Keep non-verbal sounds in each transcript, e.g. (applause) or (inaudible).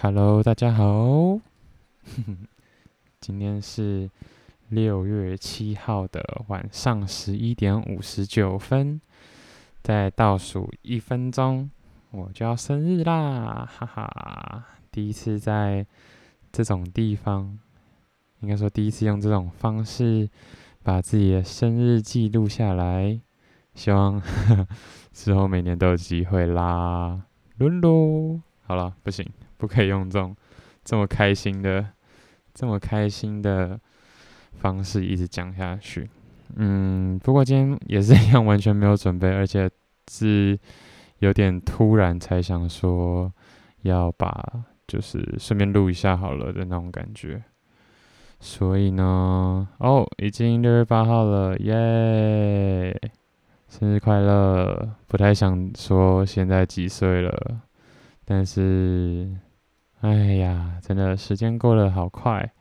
Hello，大家好。(laughs) 今天是六月七号的晚上十一点五十九分，再倒数一分钟，我就要生日啦！哈哈，第一次在这种地方，应该说第一次用这种方式把自己的生日记录下来，希望 (laughs) 之后每年都有机会啦。噜噜，好了，不行。不可以用这种这么开心的、这么开心的方式一直讲下去。嗯，不过今天也是一样，完全没有准备，而且是有点突然才想说要把就是顺便录一下好了的那种感觉。所以呢，哦，已经六月八号了，耶！生日快乐！不太想说现在几岁了，但是。哎呀，真的时间过得好快。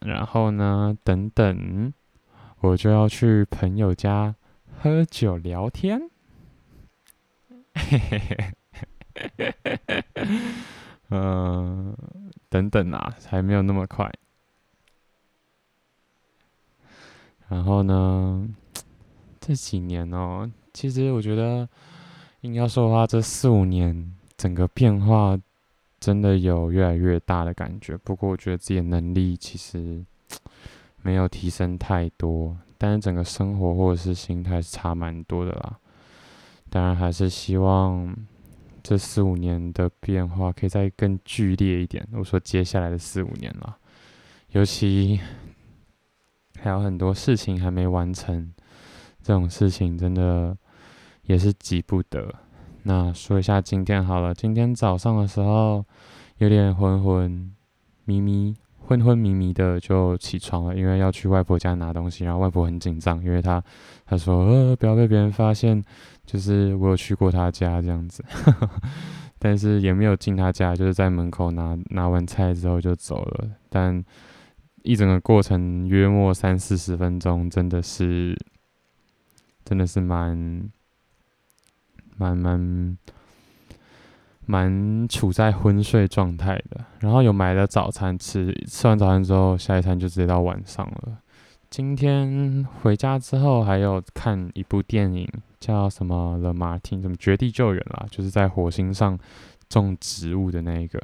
然后呢，等等，我就要去朋友家喝酒聊天。嘿嘿嘿嘿嘿嘿嘿嘿嗯，等等啊，还没有那么快。然后呢，这几年哦，其实我觉得，应该说的话，这四五年。整个变化真的有越来越大的感觉，不过我觉得自己的能力其实没有提升太多，但是整个生活或者是心态是差蛮多的啦。当然还是希望这四五年的变化可以再更剧烈一点。我说接下来的四五年啦，尤其还有很多事情还没完成，这种事情真的也是急不得。那说一下今天好了，今天早上的时候有点昏昏迷迷、昏昏迷迷的就起床了，因为要去外婆家拿东西，然后外婆很紧张，因为她她说呃不要被别人发现，就是我有去过她家这样子，(laughs) 但是也没有进她家，就是在门口拿拿完菜之后就走了，但一整个过程约莫三四十分钟，真的是真的是蛮。蛮蛮蛮处在昏睡状态的，然后有买了早餐吃，吃完早餐之后，下一餐就直接到晚上了。今天回家之后，还有看一部电影，叫什么《The Martin》，什么《绝地救援》啦，就是在火星上种植物的那一个。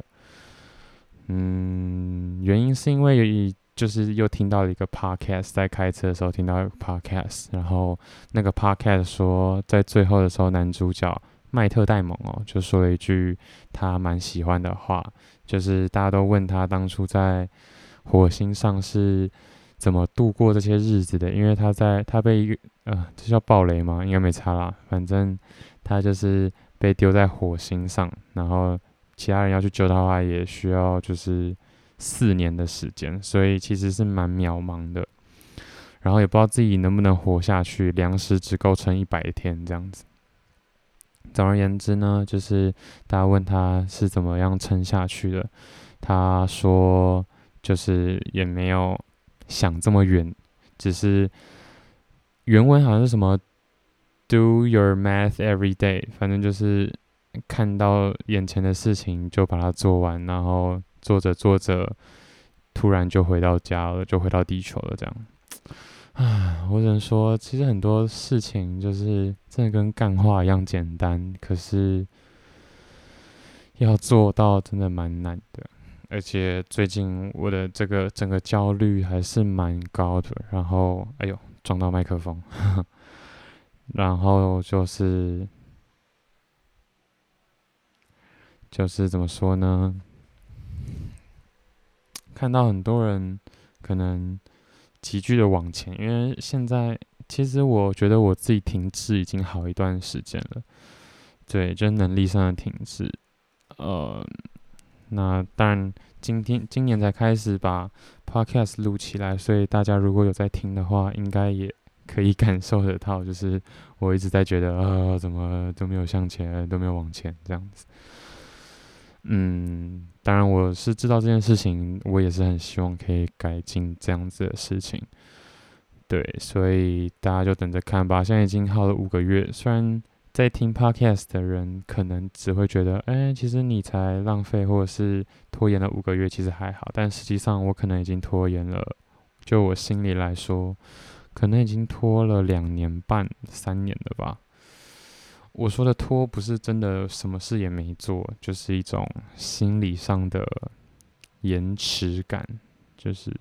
嗯，原因是因为就是又听到了一个 podcast，在开车的时候听到一个 podcast，然后那个 podcast 说，在最后的时候，男主角麦特戴蒙哦，就说了一句他蛮喜欢的话，就是大家都问他当初在火星上是怎么度过这些日子的，因为他在他被一个呃，这叫暴雷吗？应该没差啦，反正他就是被丢在火星上，然后其他人要去救他的话，也需要就是。四年的时间，所以其实是蛮渺茫的，然后也不知道自己能不能活下去，粮食只够撑一百天这样子。总而言之呢，就是大家问他是怎么样撑下去的，他说就是也没有想这么远，只是原文好像是什么 “do your math every day”，反正就是看到眼前的事情就把它做完，然后。做着做着，突然就回到家了，就回到地球了。这样，唉，我只能说，其实很多事情就是真的跟干话一样简单，可是要做到真的蛮难的。而且最近我的这个整个焦虑还是蛮高的。然后，哎呦，撞到麦克风。(laughs) 然后就是，就是怎么说呢？看到很多人可能急剧的往前，因为现在其实我觉得我自己停滞已经好一段时间了，对，就是能力上的停滞。呃，那当然今天今年才开始把 podcast 录起来，所以大家如果有在听的话，应该也可以 (laughs) 感受得到，就是我一直在觉得、呃，怎么都没有向前，都没有往前这样子。嗯，当然我是知道这件事情，我也是很希望可以改进这样子的事情。对，所以大家就等着看吧。现在已经耗了五个月，虽然在听 podcast 的人可能只会觉得，哎、其实你才浪费或者是拖延了五个月，其实还好。但实际上，我可能已经拖延了，就我心里来说，可能已经拖了两年半、三年了吧。我说的拖，不是真的什么事也没做，就是一种心理上的延迟感，就是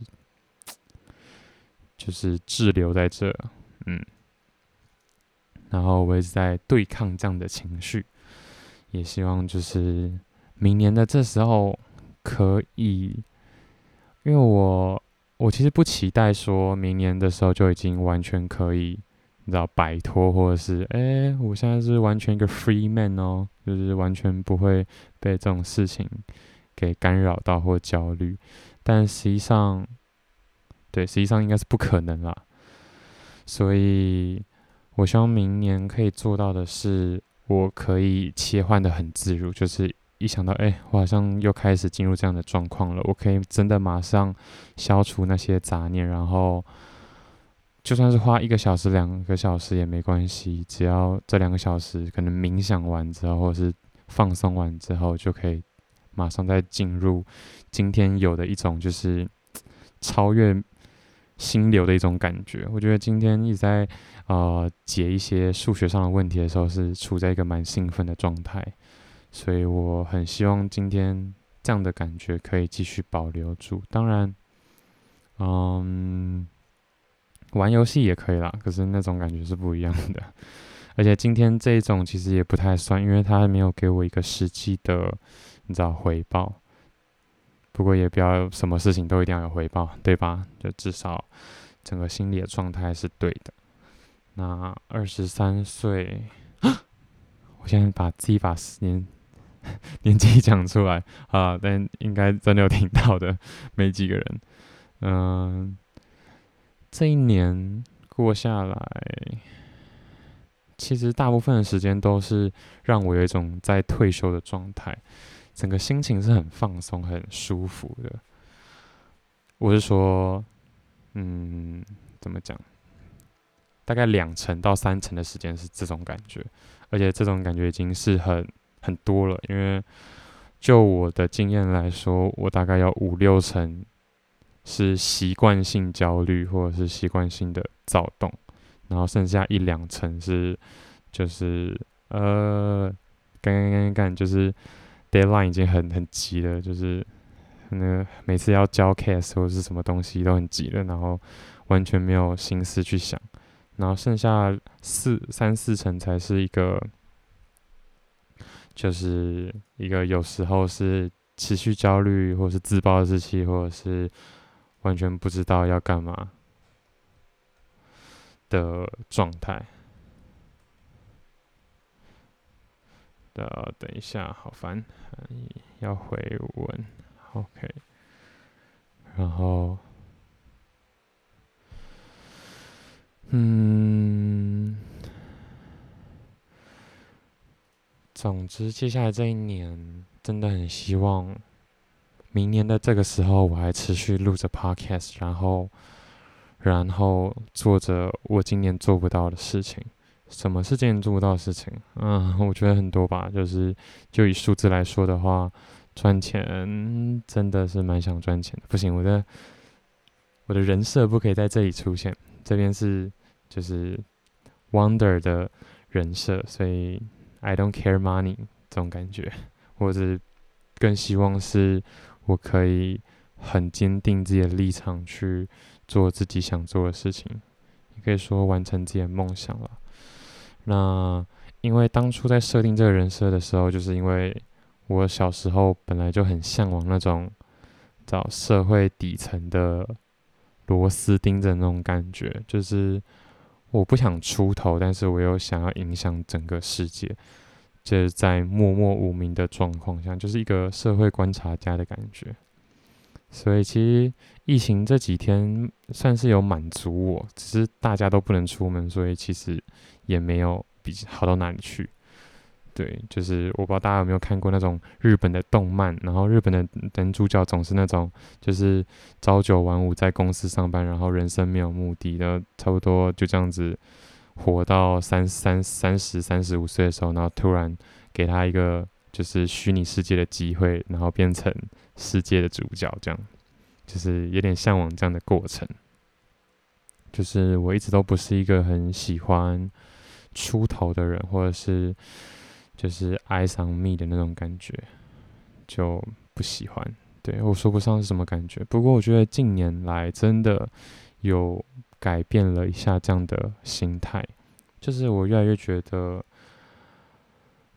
就是滞留在这，嗯。然后我一直在对抗这样的情绪，也希望就是明年的这时候可以，因为我我其实不期待说明年的时候就已经完全可以，你知道摆脱，或者是哎，我现在是完全一个 free man 哦，就是完全不会被这种事情给干扰到或焦虑，但实际上，对，实际上应该是不可能啦，所以。我希望明年可以做到的是，我可以切换得很自如，就是一想到，哎、我好像又开始进入这样的状况了，我可以真的马上消除那些杂念，然后就算是花一个小时、两个小时也没关系，只要这两个小时可能冥想完之后，或者是放松完之后，就可以马上再进入今天有的一种就是超越。心流的一种感觉，我觉得今天一直在呃解一些数学上的问题的时候，是处在一个蛮兴奋的状态，所以我很希望今天这样的感觉可以继续保留住。当然，嗯，玩游戏也可以啦，可是那种感觉是不一样的。(laughs) 而且今天这一种其实也不太算，因为他没有给我一个实际的，你知道回报。不过也不要什么事情都一定要有回报，对吧？就至少整个心理的状态是对的。那二十三岁，我现在把自己把年 (laughs) 年纪讲出来啊，但应该真的有听到的没几个人。嗯，这一年过下来，其实大部分的时间都是让我有一种在退休的状态。整个心情是很放松、很舒服的。我是说，嗯，怎么讲？大概两成到三成的时间是这种感觉，而且这种感觉已经是很很多了。因为就我的经验来说，我大概要五六成是习惯性焦虑或者是习惯性的躁动，然后剩下一两成是就是呃，干干干干干，就是。Deadline 已经很很急了，就是那个每次要交 case 或者是什么东西都很急了，然后完全没有心思去想，然后剩下四三四成才是一个，就是一个有时候是持续焦虑，或是自暴自弃，或者是完全不知道要干嘛的状态。的，等一下，好烦，要回文，OK，然后，嗯，总之，接下来这一年，真的很希望，明年的这个时候，我还持续录着 Podcast，然后，然后做着我今年做不到的事情。什么是今年做不到的事情？嗯，(laughs) 我觉得很多吧。就是就以数字来说的话，赚钱真的是蛮想赚钱的。不行，我的我的人设不可以在这里出现。这边是就是 Wonder 的人设，所以 I don't care money 这种感觉。或者更希望是我可以很坚定自己的立场去做自己想做的事情，也可以说完成自己的梦想了。那因为当初在设定这个人设的时候，就是因为我小时候本来就很向往那种找社会底层的螺丝钉的那种感觉，就是我不想出头，但是我又想要影响整个世界，就是在默默无名的状况下，就是一个社会观察家的感觉。所以其实疫情这几天算是有满足我，只是大家都不能出门，所以其实。也没有比好到哪里去，对，就是我不知道大家有没有看过那种日本的动漫，然后日本的男主角总是那种就是朝九晚五在公司上班，然后人生没有目的的，差不多就这样子活到三三三十三十五岁的时候，然后突然给他一个就是虚拟世界的机会，然后变成世界的主角，这样就是有点向往这样的过程。就是我一直都不是一个很喜欢出头的人，或者是就是 eyes on me 的那种感觉，就不喜欢。对，我说不上是什么感觉，不过我觉得近年来真的有改变了一下这样的心态，就是我越来越觉得，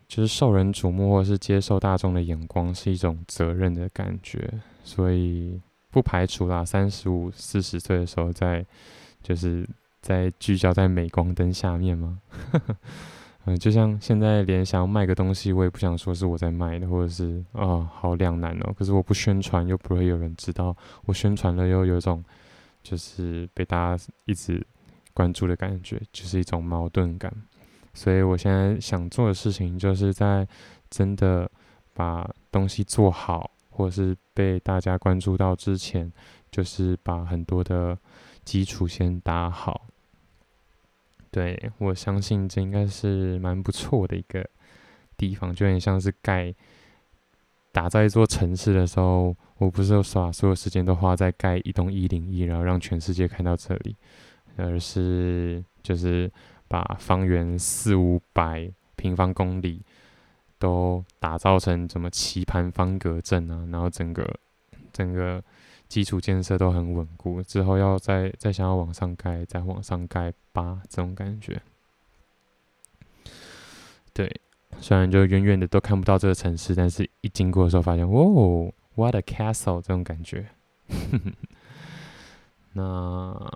就是受人瞩目或者是接受大众的眼光是一种责任的感觉，所以不排除啦，三十五、四十岁的时候再。就是在聚焦在镁光灯下面吗？(laughs) 嗯，就像现在连想要卖个东西，我也不想说是我在卖的，或者是啊、好两难哦。可是我不宣传，又不会有人知道；我宣传了，又有一种就是被大家一直关注的感觉，就是一种矛盾感。所以我现在想做的事情，就是在真的把东西做好，或者是被大家关注到之前，就是把很多的。基础先打好，对，我相信这应该是蛮不错的一个地方，就很像是盖打造一座城市的时候，我不是说把所有时间都花在盖一栋一零一，然后让全世界看到这里，而是就是把方圆四五百平方公里都打造成什么棋盘方格阵啊，然后整个整个。基础建设都很稳固，之后要再再想要往上盖，再往上盖吧，这种感觉。对，虽然就远远的都看不到这个城市，但是一经过的时候发现，哦，what a castle，这种感觉。(laughs) 那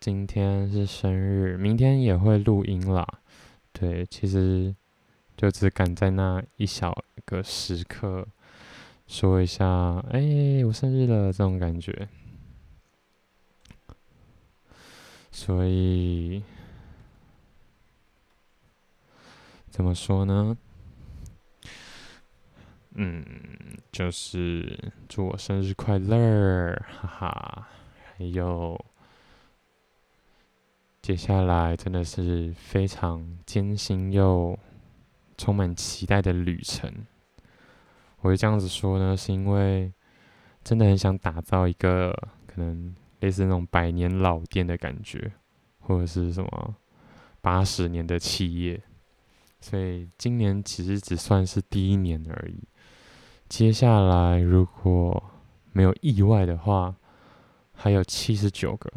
今天是生日，明天也会录音啦。对，其实就只赶在那一小个时刻。说一下，哎、我生日了，这种感觉。所以，怎么说呢？嗯，就是祝我生日快乐，哈哈。还有，接下来真的是非常艰辛又充满期待的旅程。我会这样子说呢，是因为真的很想打造一个可能类似那种百年老店的感觉，或者是什么八十年的企业，所以今年其实只算是第一年而已。接下来如果没有意外的话，还有七十九个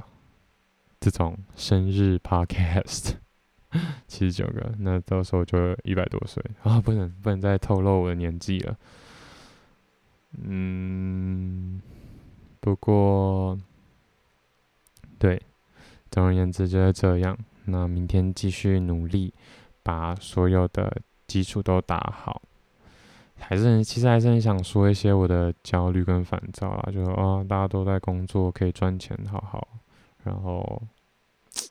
这种生日 podcast，(laughs) 七十九个，那到时候就一百多岁啊，不能不能再透露我的年纪了。嗯，不过，对，总而言之就是这样。那明天继续努力，把所有的基础都打好。还是很，其实还是很想说一些我的焦虑跟烦躁啊，就是啊，大家都在工作，可以赚钱，好好。然后，(tsk)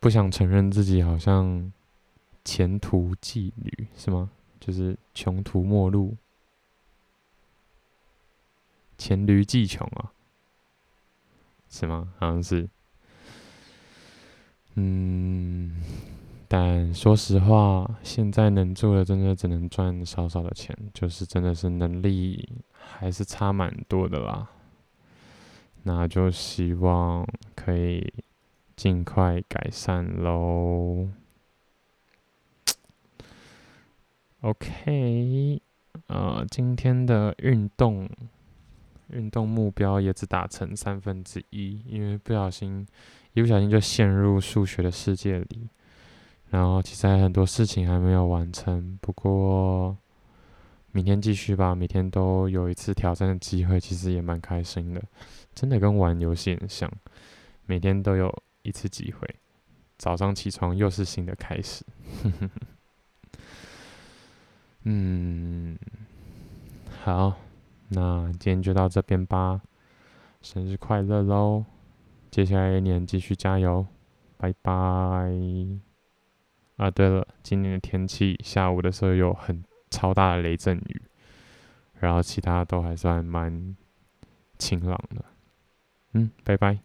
不想承认自己好像前途际旅，是吗？就是穷途末路。黔驴技穷啊，是吗？好像是。嗯，但说实话，现在能做的真的只能赚少少的钱，就是真的是能力还是差蛮多的啦。那就希望可以尽快改善喽。OK，呃，今天的运动。运动目标也只达成三分之一，因为不小心，一不小心就陷入数学的世界里。然后其实还很多事情还没有完成，不过明天继续吧。每天都有一次挑战的机会，其实也蛮开心的。真的跟玩游戏很像，每天都有一次机会。早上起床又是新的开始。(laughs) 嗯，好。那今天就到这边吧，生日快乐喽！接下来一年继续加油，拜拜。啊，对了，今天的天气下午的时候有很超大的雷阵雨，然后其他都还算蛮晴朗的。嗯，拜拜。